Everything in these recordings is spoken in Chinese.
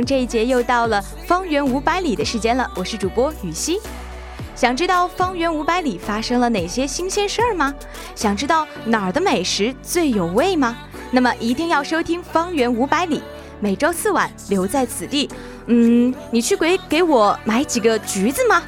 这一节又到了方圆五百里的时间了，我是主播雨熙。想知道方圆五百里发生了哪些新鲜事儿吗？想知道哪儿的美食最有味吗？那么一定要收听方圆五百里，每周四晚留在此地。嗯，你去给给我买几个橘子吗？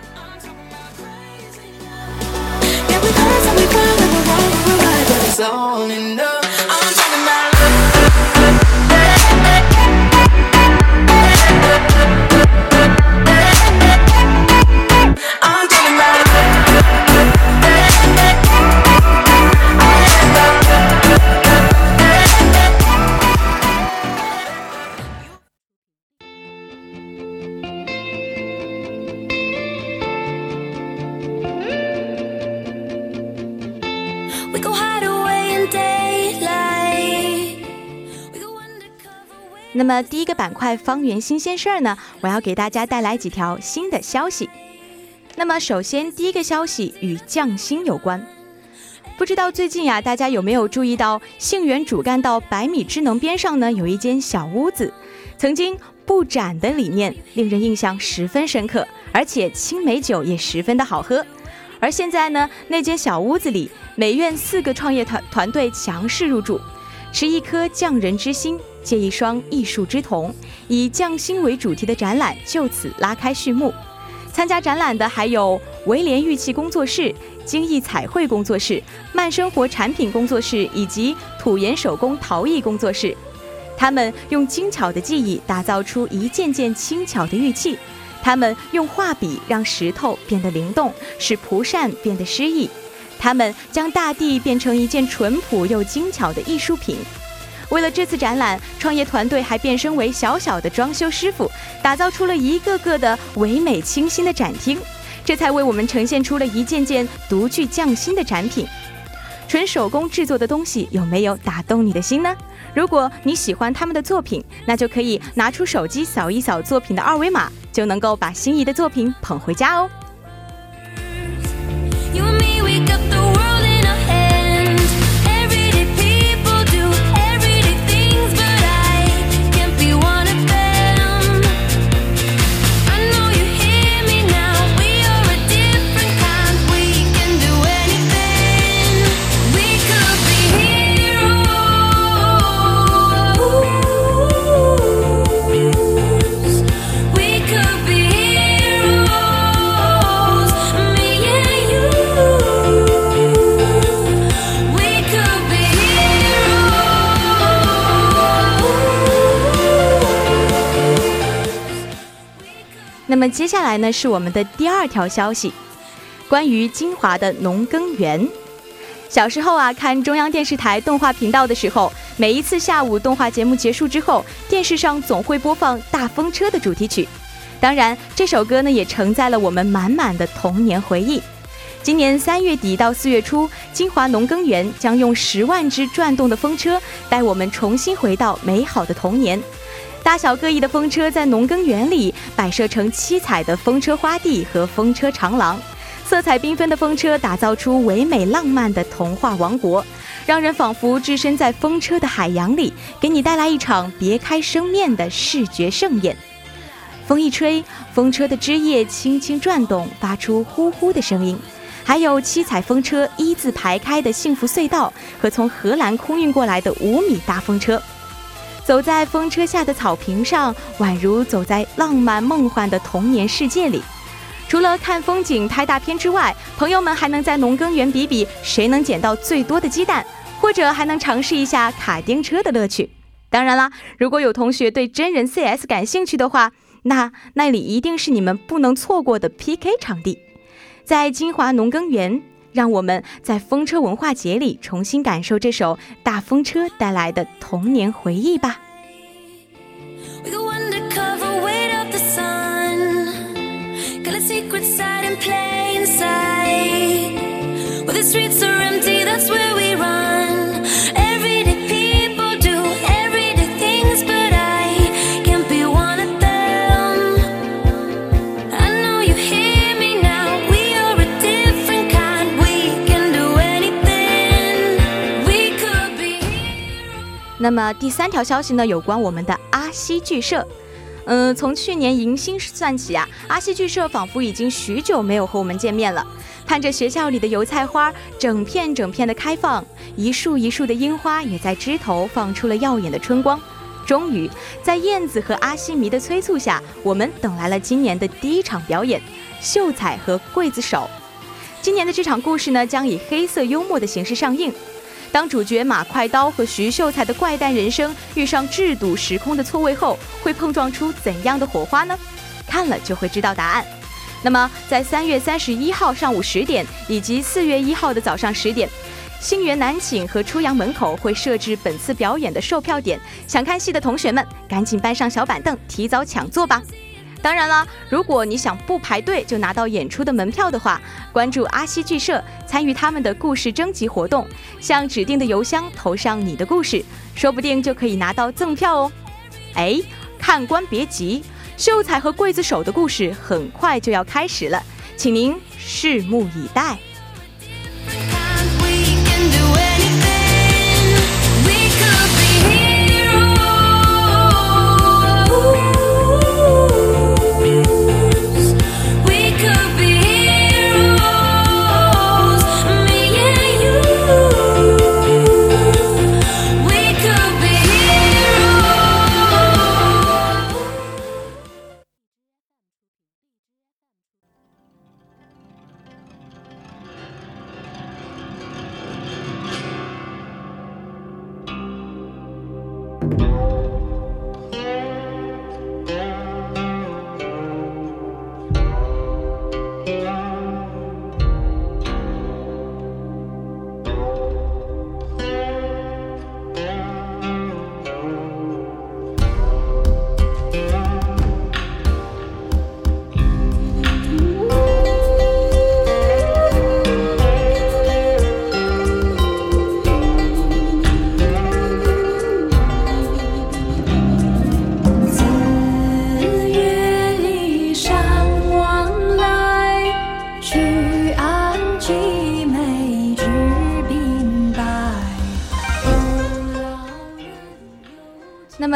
那么第一个板块方圆新鲜事儿呢，我要给大家带来几条新的消息。那么首先第一个消息与匠心有关，不知道最近呀，大家有没有注意到杏园主干道百米之能边上呢，有一间小屋子，曾经不展的理念令人印象十分深刻，而且青梅酒也十分的好喝。而现在呢，那间小屋子里，美院四个创业团团队强势入驻，持一颗匠人之心。借一双艺术之瞳，以匠心为主题的展览就此拉开序幕。参加展览的还有维联玉器工作室、精益彩绘工作室、慢生活产品工作室以及土岩手工陶艺工作室。他们用精巧的技艺打造出一件件轻巧的玉器，他们用画笔让石头变得灵动，使蒲扇变得诗意。他们将大地变成一件淳朴又精巧的艺术品。为了这次展览，创业团队还变身为小小的装修师傅，打造出了一个个的唯美清新的展厅，这才为我们呈现出了一件件独具匠心的展品。纯手工制作的东西有没有打动你的心呢？如果你喜欢他们的作品，那就可以拿出手机扫一扫作品的二维码，就能够把心仪的作品捧回家哦。那么接下来呢，是我们的第二条消息，关于金华的农耕园。小时候啊，看中央电视台动画频道的时候，每一次下午动画节目结束之后，电视上总会播放《大风车》的主题曲。当然，这首歌呢，也承载了我们满满的童年回忆。今年三月底到四月初，金华农耕园将用十万只转动的风车，带我们重新回到美好的童年。大小各异的风车在农耕园里摆设成七彩的风车花地和风车长廊，色彩缤纷的风车打造出唯美浪漫的童话王国，让人仿佛置身在风车的海洋里，给你带来一场别开生面的视觉盛宴。风一吹，风车的枝叶轻轻转动，发出呼呼的声音。还有七彩风车一字排开的幸福隧道，和从荷兰空运过来的五米大风车。走在风车下的草坪上，宛如走在浪漫梦幻的童年世界里。除了看风景、拍大片之外，朋友们还能在农耕园比比谁能捡到最多的鸡蛋，或者还能尝试一下卡丁车的乐趣。当然啦，如果有同学对真人 CS 感兴趣的话，那那里一定是你们不能错过的 PK 场地。在金华农耕园，让我们在风车文化节里重新感受这首大风车带来的童年回忆吧。那么第三条消息呢，有关我们的阿西剧社。嗯，从去年迎新算起啊，阿西剧社仿佛已经许久没有和我们见面了。看着学校里的油菜花整片整片的开放，一树一树的樱花也在枝头放出了耀眼的春光。终于，在燕子和阿西迷的催促下，我们等来了今年的第一场表演——秀才和刽子手。今年的这场故事呢，将以黑色幽默的形式上映。当主角马快刀和徐秀才的怪诞人生遇上制度时空的错位后，会碰撞出怎样的火花呢？看了就会知道答案。那么，在三月三十一号上午十点以及四月一号的早上十点，星源南寝和出阳门口会设置本次表演的售票点。想看戏的同学们，赶紧搬上小板凳，提早抢座吧。当然了，如果你想不排队就拿到演出的门票的话，关注阿西剧社，参与他们的故事征集活动，向指定的邮箱投上你的故事，说不定就可以拿到赠票哦。哎，看官别急，秀才和刽子手的故事很快就要开始了，请您拭目以待。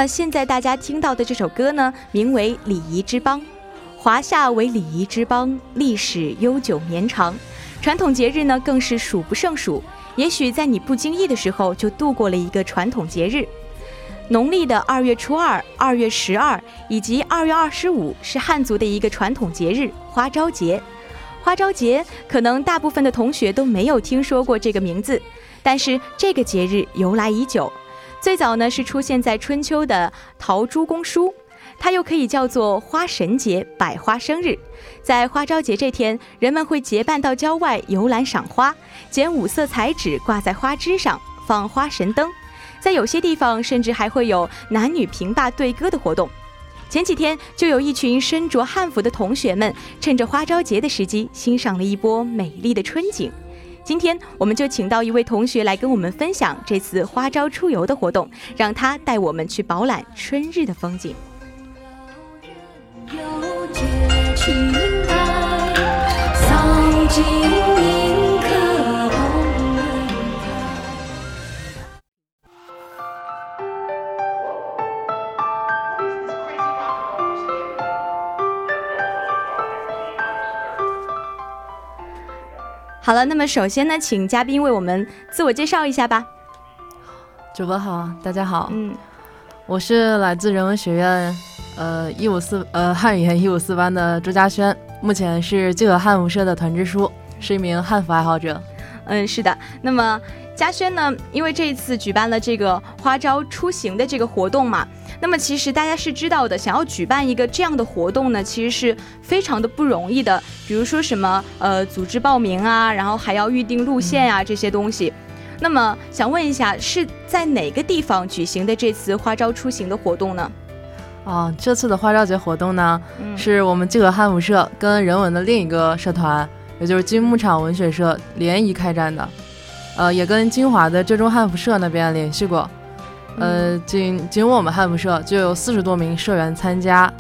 现在大家听到的这首歌呢，名为《礼仪之邦》。华夏为礼仪之邦，历史悠久绵长，传统节日呢更是数不胜数。也许在你不经意的时候，就度过了一个传统节日。农历的二月初二、二月十二以及二月二十五是汉族的一个传统节日——花朝节。花朝节可能大部分的同学都没有听说过这个名字，但是这个节日由来已久。最早呢是出现在春秋的陶朱公书，它又可以叫做花神节、百花生日。在花朝节这天，人们会结伴到郊外游览赏花，剪五色彩纸挂在花枝上，放花神灯。在有些地方，甚至还会有男女平坝对歌的活动。前几天就有一群身着汉服的同学们，趁着花朝节的时机，欣赏了一波美丽的春景。今天我们就请到一位同学来跟我们分享这次花朝出游的活动，让他带我们去饱览春日的风景。有好了，那么首先呢，请嘉宾为我们自我介绍一下吧。主播好，大家好，嗯，我是来自人文学院，呃，一五四呃汉语言一五四班的朱嘉轩，目前是济河汉服社的团支书，是一名汉服爱好者。嗯，是的。那么嘉轩呢，因为这一次举办了这个花招出行的这个活动嘛。那么其实大家是知道的，想要举办一个这样的活动呢，其实是非常的不容易的。比如说什么呃，组织报名啊，然后还要预定路线啊这些东西。那么想问一下，是在哪个地方举行的这次花招出行的活动呢？啊，这次的花招节活动呢，是我们济河汉服社跟人文的另一个社团，也就是金牧场文学社联谊开展的。呃，也跟金华的浙中汉服社那边联系过。呃，仅仅我们汉服社就有四十多名社员参加，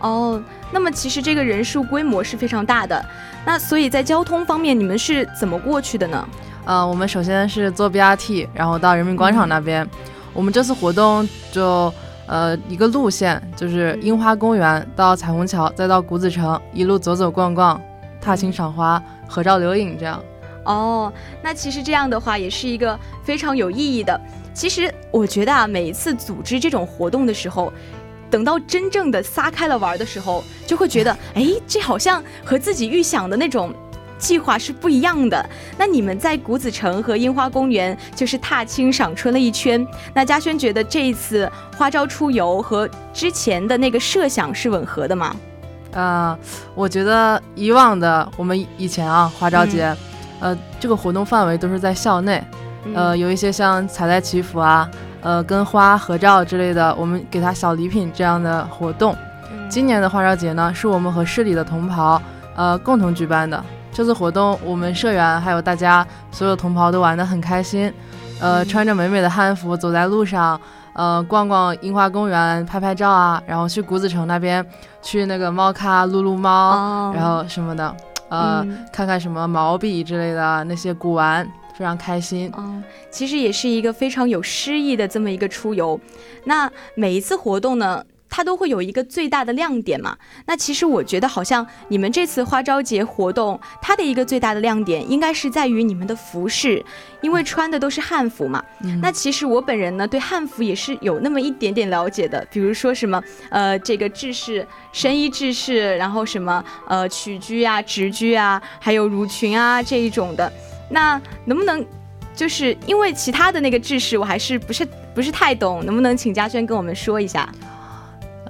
哦，那么其实这个人数规模是非常大的。那所以在交通方面，你们是怎么过去的呢？呃，我们首先是坐 BRT，然后到人民广场那边。我们这次活动就呃一个路线，就是樱花公园到彩虹桥，再到谷子城，一路走走逛逛，踏青赏花，合照留影，这样。哦，那其实这样的话也是一个非常有意义的。其实我觉得啊，每一次组织这种活动的时候，等到真正的撒开了玩的时候，就会觉得，哎，这好像和自己预想的那种计划是不一样的。那你们在谷子城和樱花公园就是踏青赏春了一圈，那嘉轩觉得这一次花招出游和之前的那个设想是吻合的吗？啊，我觉得以往的我们以前啊花招节，呃，这个活动范围都是在校内。呃，有一些像彩带祈福啊，呃，跟花合照之类的，我们给他小礼品这样的活动。今年的花朝节呢，是我们和市里的同袍呃共同举办的。这次活动，我们社员还有大家所有同袍都玩得很开心，呃，穿着美美的汉服走在路上，呃，逛逛樱花公园拍拍照啊，然后去谷子城那边去那个猫咖撸撸猫，然后什么的，呃，看看什么毛笔之类的那些古玩。非常开心嗯，其实也是一个非常有诗意的这么一个出游。那每一次活动呢，它都会有一个最大的亮点嘛。那其实我觉得，好像你们这次花朝节活动，它的一个最大的亮点，应该是在于你们的服饰，因为穿的都是汉服嘛。那其实我本人呢，对汉服也是有那么一点点了解的。比如说什么，呃，这个制式、深衣制式，然后什么，呃，曲裾啊、直裾啊，还有襦裙啊这一种的。那能不能，就是因为其他的那个制式我还是不是不是太懂，能不能请嘉轩跟我们说一下？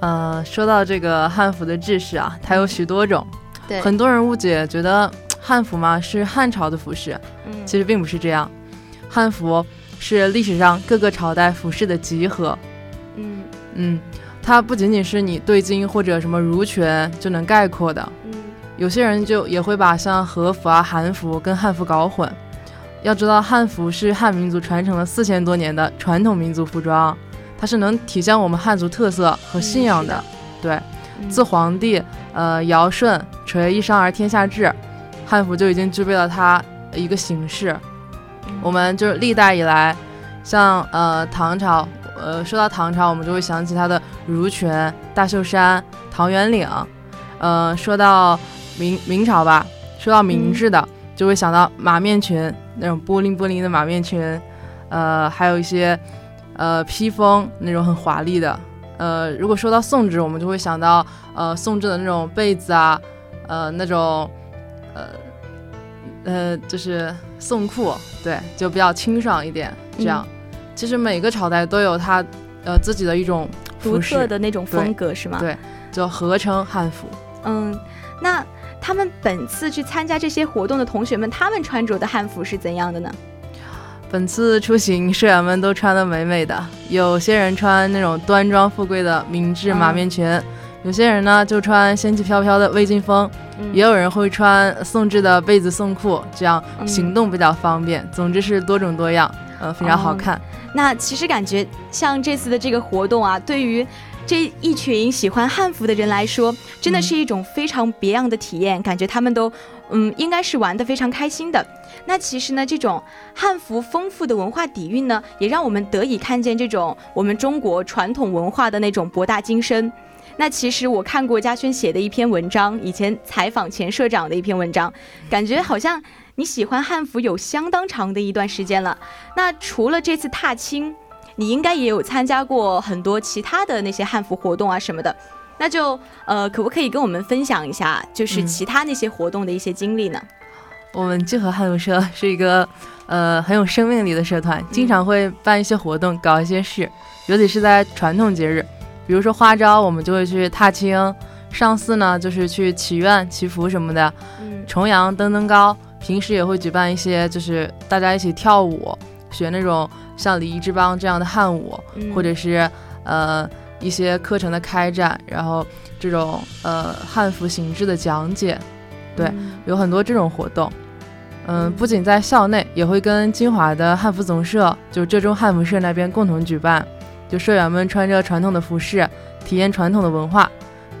呃，说到这个汉服的制式啊，它有许多种，对，很多人误解，觉得汉服嘛是汉朝的服饰，嗯，其实并不是这样，汉服是历史上各个朝代服饰的集合，嗯。嗯，它不仅仅是你对襟或者什么襦裙就能概括的。有些人就也会把像和服啊、韩服跟汉服搞混。要知道，汉服是汉民族传承了四千多年的传统民族服装，它是能体现我们汉族特色和信仰的。对，自皇帝呃尧舜垂衣裳而天下治，汉服就已经具备了它一个形式。我们就是历代以来，像呃唐朝，呃说到唐朝，我们就会想起它的襦裙、大袖衫、唐圆领。呃，说到明明朝吧，说到明制的，就会想到马面裙那种波灵波灵的马面裙，呃，还有一些呃披风那种很华丽的。呃，如果说到宋制，我们就会想到呃宋制的那种被子啊，呃那种呃呃就是宋裤，对，就比较清爽一点。这样，其实每个朝代都有它呃自己的一种独特的那种风格，是吗？对，就合称汉服。嗯，那。他们本次去参加这些活动的同学们，他们穿着的汉服是怎样的呢？本次出行，社员们都穿的美美的，有些人穿那种端庄富贵的明制马面裙，有些人呢就穿仙气飘飘的魏晋风，也有人会穿宋制的被子宋裤，这样行动比较方便。总之是多种多样，呃，非常好看。那其实感觉像这次的这个活动啊，对于这一群喜欢汉服的人来说，真的是一种非常别样的体验。感觉他们都，嗯，应该是玩的非常开心的。那其实呢，这种汉服丰富的文化底蕴呢，也让我们得以看见这种我们中国传统文化的那种博大精深。那其实我看过嘉轩写的一篇文章，以前采访前社长的一篇文章，感觉好像你喜欢汉服有相当长的一段时间了。那除了这次踏青，你应该也有参加过很多其他的那些汉服活动啊什么的。那就呃，可不可以跟我们分享一下，就是其他那些活动的一些经历呢？我们聚合汉服社是一个呃很有生命力的社团，经常会办一些活动，搞一些事，尤其是在传统节日。比如说花朝，我们就会去踏青；上巳呢，就是去祈愿、祈福什么的；重阳登登高，平时也会举办一些，就是大家一起跳舞，学那种像礼仪之邦这样的汉舞，或者是呃一些课程的开展，然后这种呃汉服形制的讲解，对，有很多这种活动。嗯，不仅在校内，也会跟金华的汉服总社，就浙中汉服社那边共同举办。就社员们穿着传统的服饰，体验传统的文化，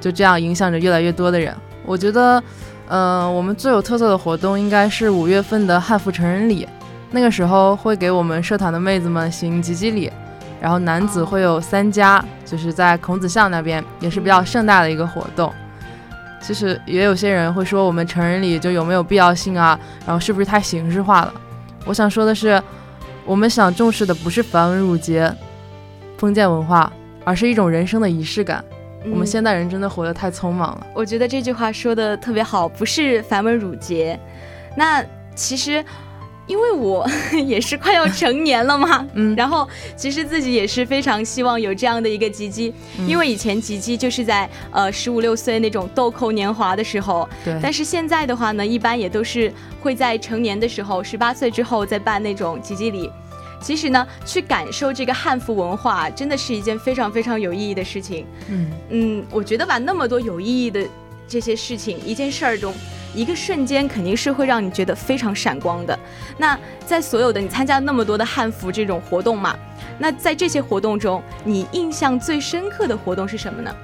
就这样影响着越来越多的人。我觉得，嗯，我们最有特色的活动应该是五月份的汉服成人礼，那个时候会给我们社团的妹子们行吉吉礼，然后男子会有三家，就是在孔子巷那边，也是比较盛大的一个活动。其实也有些人会说，我们成人礼就有没有必要性啊？然后是不是太形式化了？我想说的是，我们想重视的不是繁文缛节。封建文化，而是一种人生的仪式感。我们现代人真的活得太匆忙了。我觉得这句话说的特别好，不是繁文缛节。那其实，因为我 也是快要成年了嘛，嗯，然后其实自己也是非常希望有这样的一个吉吉，因为以前吉吉就是在呃十五六岁那种豆蔻年华的时候，对。但是现在的话呢，一般也都是会在成年的时候，十八岁之后再办那种吉吉礼。其实呢，去感受这个汉服文化，真的是一件非常非常有意义的事情。嗯嗯，我觉得吧，那么多有意义的这些事情，一件事儿中，一个瞬间肯定是会让你觉得非常闪光的。那在所有的你参加那么多的汉服这种活动嘛，那在这些活动中，你印象最深刻的活动是什么呢？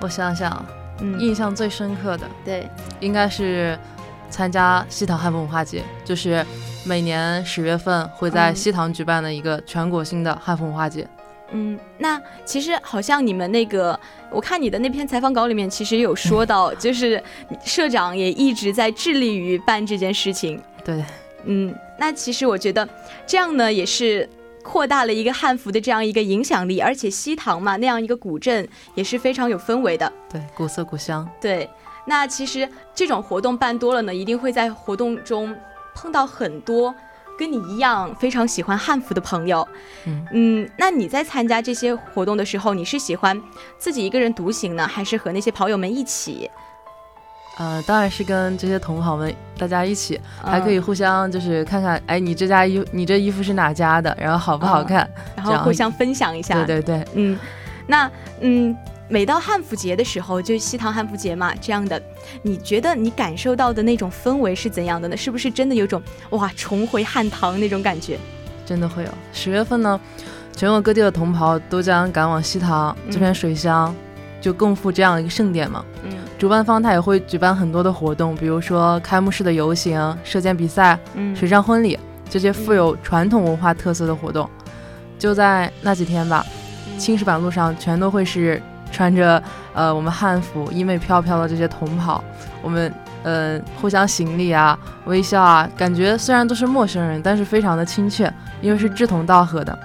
我想想，嗯，印象最深刻的，对，应该是参加西塘汉服文化节，就是。每年十月份会在西塘举办的一个全国性的汉服文化节。嗯，那其实好像你们那个，我看你的那篇采访稿里面，其实有说 到，就是社长也一直在致力于办这件事情。对，嗯，那其实我觉得这样呢，也是扩大了一个汉服的这样一个影响力，而且西塘嘛，那样一个古镇也是非常有氛围的。对，古色古香。对，那其实这种活动办多了呢，一定会在活动中。碰到很多跟你一样非常喜欢汉服的朋友，嗯嗯，那你在参加这些活动的时候，你是喜欢自己一个人独行呢，还是和那些跑友们一起？呃，当然是跟这些同行们大家一起，还可以互相就是看看，哎，你这家衣你这衣服是哪家的，然后好不好看，然后互相分享一下。对对对，嗯，那嗯。每到汉服节的时候，就西塘汉服节嘛，这样的，你觉得你感受到的那种氛围是怎样的呢？是不是真的有种哇重回汉唐那种感觉？真的会有。十月份呢，全国各地的同袍都将赶往西塘这片水乡，就共赴这样一个盛典嘛。嗯。主办方他也会举办很多的活动，比如说开幕式的游行、射箭比赛、水上婚礼这些富有传统文化特色的活动，就在那几天吧，青石板路上全都会是。穿着呃我们汉服衣袂飘飘的这些同袍，我们呃互相行礼啊，微笑啊，感觉虽然都是陌生人，但是非常的亲切，因为是志同道合的。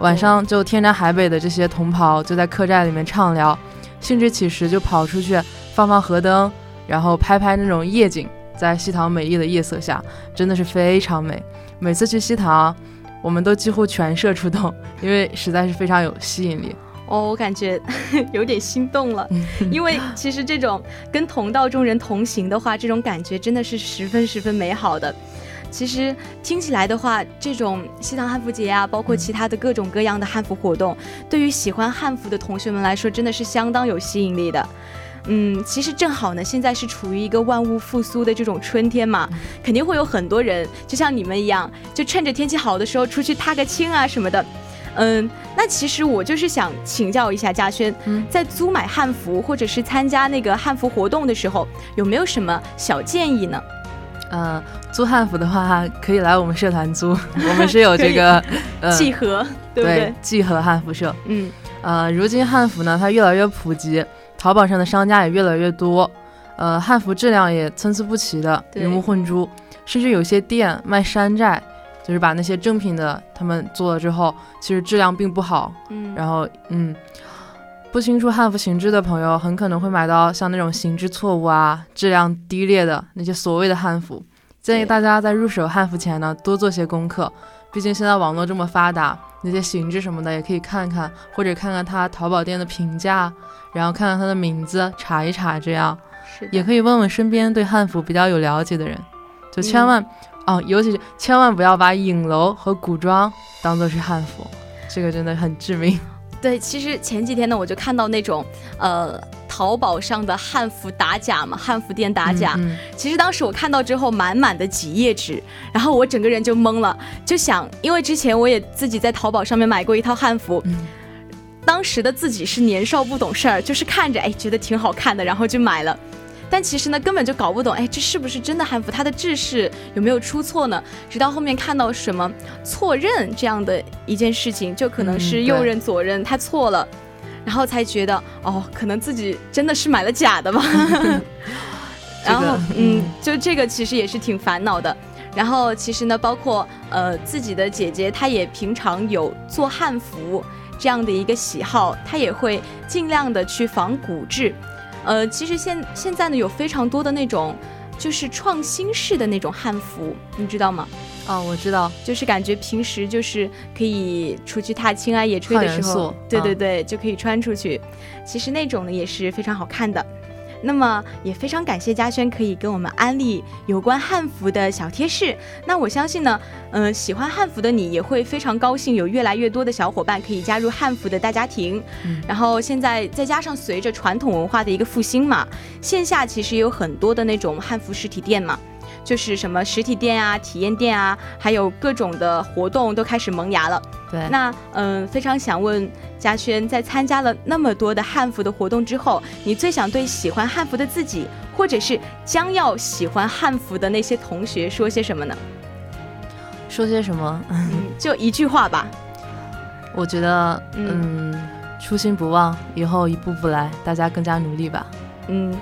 晚上就天南海北的这些同袍就在客栈里面畅聊，兴致起时就跑出去放放河灯，然后拍拍那种夜景，在西塘美丽的夜色下，真的是非常美。每次去西塘，我们都几乎全社出动，因为实在是非常有吸引力。哦，我感觉 有点心动了，因为其实这种跟同道中人同行的话，这种感觉真的是十分十分美好的。其实听起来的话，这种西塘汉服节啊，包括其他的各种各样的汉服活动，对于喜欢汉服的同学们来说，真的是相当有吸引力的。嗯，其实正好呢，现在是处于一个万物复苏的这种春天嘛，肯定会有很多人，就像你们一样，就趁着天气好的时候出去踏个青啊什么的。嗯，那其实我就是想请教一下嘉轩，在租买汉服或者是参加那个汉服活动的时候，有没有什么小建议呢？呃，租汉服的话，可以来我们社团租，我们是有这个呃季和，对不对？季和汉服社。嗯，呃，如今汉服呢，它越来越普及，淘宝上的商家也越来越多，呃，汉服质量也参差不齐的，鱼目混珠，甚至有些店卖山寨。就是把那些正品的他们做了之后，其实质量并不好。嗯，然后嗯，不清楚汉服形制的朋友很可能会买到像那种形制错误啊、质量低劣的那些所谓的汉服。建议大家在入手汉服前呢，多做些功课。毕竟现在网络这么发达，那些形制什么的也可以看看，或者看看他淘宝店的评价，然后看看他的名字，查一查。这样也可以问问身边对汉服比较有了解的人，就千万。哦，尤其是千万不要把影楼和古装当做是汉服，这个真的很致命。对，其实前几天呢，我就看到那种呃淘宝上的汉服打假嘛，汉服店打假。其实当时我看到之后，满满的几页纸，然后我整个人就懵了，就想，因为之前我也自己在淘宝上面买过一套汉服，当时的自己是年少不懂事儿，就是看着哎觉得挺好看的，然后就买了。但其实呢，根本就搞不懂，哎，这是不是真的汉服？它的制式有没有出错呢？直到后面看到什么错认这样的一件事情，就可能是右认左认，他错了，然后才觉得，哦，可能自己真的是买了假的吧。然后，嗯，就这个其实也是挺烦恼的。然后，其实呢，包括呃自己的姐姐，她也平常有做汉服这样的一个喜好，她也会尽量的去仿古制。呃，其实现现在呢，有非常多的那种，就是创新式的那种汉服，你知道吗？哦，我知道，就是感觉平时就是可以出去踏青啊、野炊的时候，对对对，就可以穿出去。其实那种呢也是非常好看的。那么也非常感谢嘉轩可以跟我们安利有关汉服的小贴士。那我相信呢，嗯，喜欢汉服的你也会非常高兴，有越来越多的小伙伴可以加入汉服的大家庭。然后现在再加上随着传统文化的一个复兴嘛，线下其实也有很多的那种汉服实体店嘛。就是什么实体店啊、体验店啊，还有各种的活动都开始萌芽了。对，那嗯，非常想问嘉轩，在参加了那么多的汉服的活动之后，你最想对喜欢汉服的自己，或者是将要喜欢汉服的那些同学说些什么呢？说些什么？嗯 就一句话吧。我觉得，嗯，初心不忘，以后一步步来，大家更加努力吧。嗯。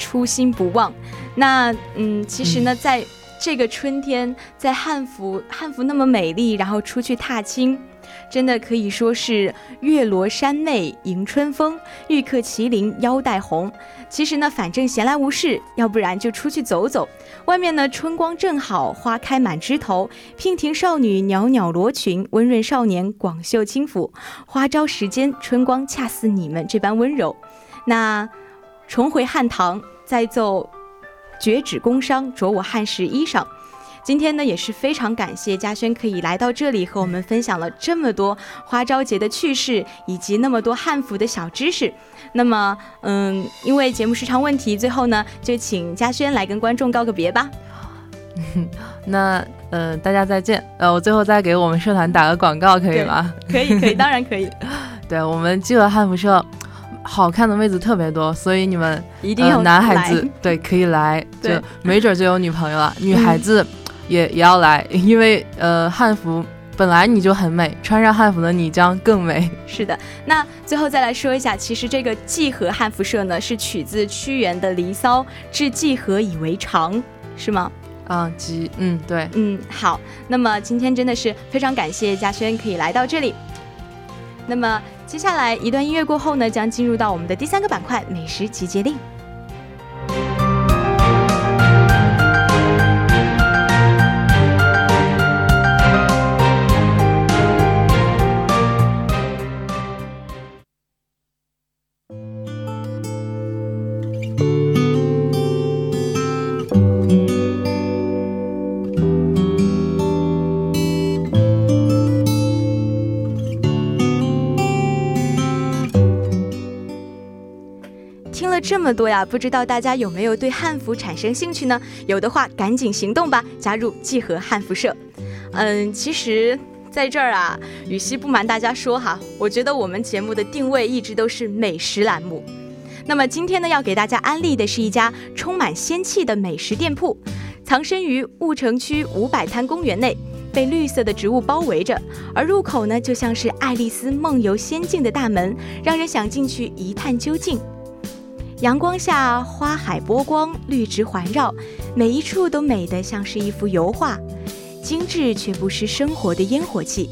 初心不忘，那嗯，其实呢，在这个春天，在汉服汉服那么美丽，然后出去踏青，真的可以说是月罗山内迎春风，玉客麒麟腰带红。其实呢，反正闲来无事，要不然就出去走走。外面呢，春光正好，花开满枝头，娉婷少女袅袅罗裙，温润少年广袖轻抚。花朝时间，春光恰似你们这般温柔。那。重回汉唐，再奏绝指宫商，着我汉时衣裳。今天呢，也是非常感谢嘉轩可以来到这里和我们分享了这么多花朝节的趣事，以及那么多汉服的小知识。那么，嗯，因为节目时长问题，最后呢，就请嘉轩来跟观众告个别吧。那，呃，大家再见。呃，我最后再给我们社团打个广告，可以吗？可以，可以，当然可以。对我们基和汉服社。好看的妹子特别多，所以你们一定要男孩子对可以来，就没准就有女朋友了。女孩子也也要来，因为呃汉服本来你就很美，穿上汉服的你将更美。是的，那最后再来说一下，其实这个季和汉服社呢是取自屈原的《离骚》，至季和以为常，是吗？啊，季，嗯，对，嗯，好。那么今天真的是非常感谢嘉轩可以来到这里。那么接下来一段音乐过后呢，将进入到我们的第三个板块——美食集结令。听了这么多呀，不知道大家有没有对汉服产生兴趣呢？有的话，赶紧行动吧，加入季和汉服社。嗯，其实。在这儿啊，雨熙不瞒大家说哈，我觉得我们节目的定位一直都是美食栏目。那么今天呢，要给大家安利的是一家充满仙气的美食店铺，藏身于婺城区五百滩公园内，被绿色的植物包围着，而入口呢，就像是爱丽丝梦游仙境的大门，让人想进去一探究竟。阳光下，花海波光，绿植环绕，每一处都美得像是一幅油画，精致却不失生活的烟火气。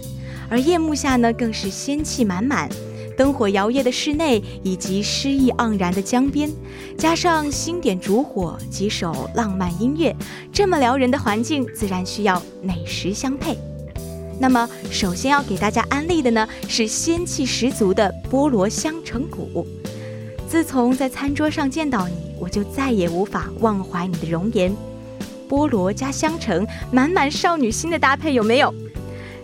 而夜幕下呢，更是仙气满满。灯火摇曳的室内，以及诗意盎然的江边，加上星点烛火，几首浪漫音乐，这么撩人的环境，自然需要美食相配。那么，首先要给大家安利的呢，是仙气十足的菠萝香橙谷。自从在餐桌上见到你，我就再也无法忘怀你的容颜。菠萝加香橙，满满少女心的搭配，有没有？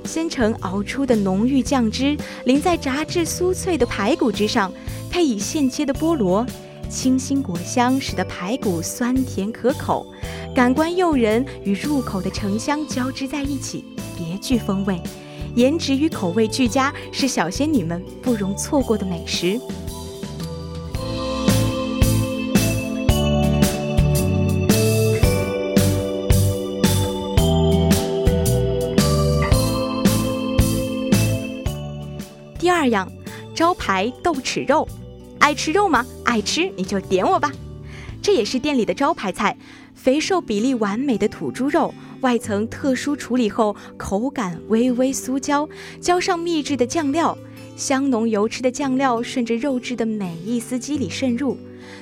鲜橙熬出的浓郁酱汁淋在炸至酥脆的排骨之上，配以现切的菠萝，清新果香使得排骨酸甜可口，感官诱人与入口的橙香交织在一起，别具风味。颜值与口味俱佳，是小仙女们不容错过的美食。二样，招牌豆豉肉，爱吃肉吗？爱吃你就点我吧。这也是店里的招牌菜，肥瘦比例完美的土猪肉，外层特殊处理后口感微微酥焦，浇上秘制的酱料，香浓油脂的酱料顺着肉质的每一丝肌理渗入。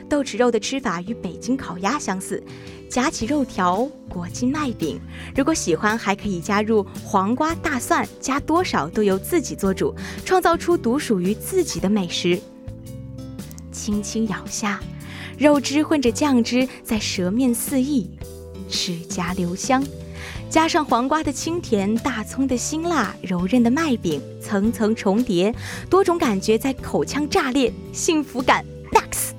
豆豉肉的吃法与北京烤鸭相似。夹起肉条裹进麦饼，如果喜欢，还可以加入黄瓜、大蒜，加多少都由自己做主，创造出独属于自己的美食。轻轻咬下，肉汁混着酱汁在舌面肆溢，齿颊留香。加上黄瓜的清甜，大葱的辛辣，柔韧的麦饼层层重叠，多种感觉在口腔炸裂，幸福感 max。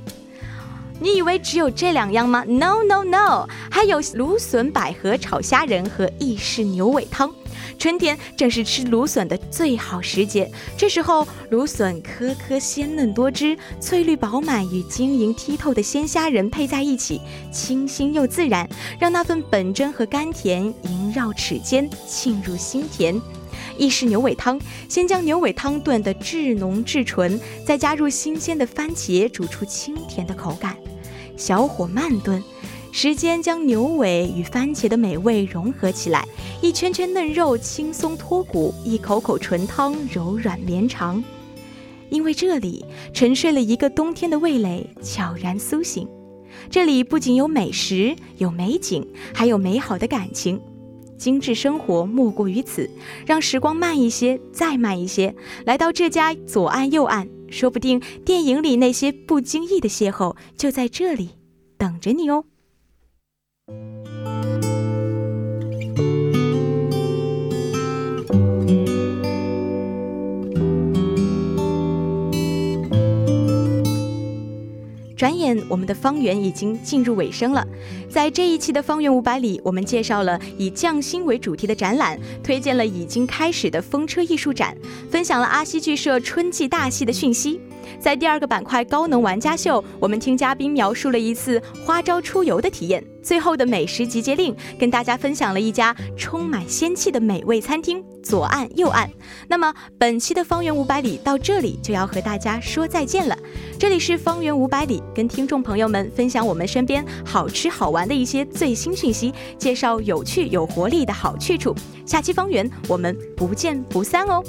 你以为只有这两样吗？No No No，还有芦笋百合炒虾仁和意式牛尾汤。春天正是吃芦笋的最好时节，这时候芦笋颗颗鲜嫩多汁，翠绿饱满，与晶莹剔透的鲜虾仁配在一起，清新又自然，让那份本真和甘甜萦绕齿间，沁入心田。意式牛尾汤，先将牛尾汤炖得至浓至纯，再加入新鲜的番茄，煮出清甜的口感。小火慢炖，时间将牛尾与番茄的美味融合起来，一圈圈嫩肉轻松脱骨，一口口纯汤柔软绵长。因为这里沉睡了一个冬天的味蕾悄然苏醒，这里不仅有美食，有美景，还有美好的感情。精致生活莫过于此，让时光慢一些，再慢一些，来到这家左岸右岸。说不定电影里那些不经意的邂逅就在这里等着你哦。转眼，我们的方圆已经进入尾声了。在这一期的方圆五百里，我们介绍了以匠心为主题的展览，推荐了已经开始的风车艺术展，分享了阿西剧社春季大戏的讯息。在第二个板块高能玩家秀，我们听嘉宾描述了一次花招出游的体验。最后的美食集结令，跟大家分享了一家充满仙气的美味餐厅——左岸右岸。那么本期的方圆五百里到这里就要和大家说再见了。这里是方圆五百里，跟听众朋友们分享我们身边好吃好玩的一些最新讯息，介绍有趣有活力的好去处。下期方圆，我们不见不散哦。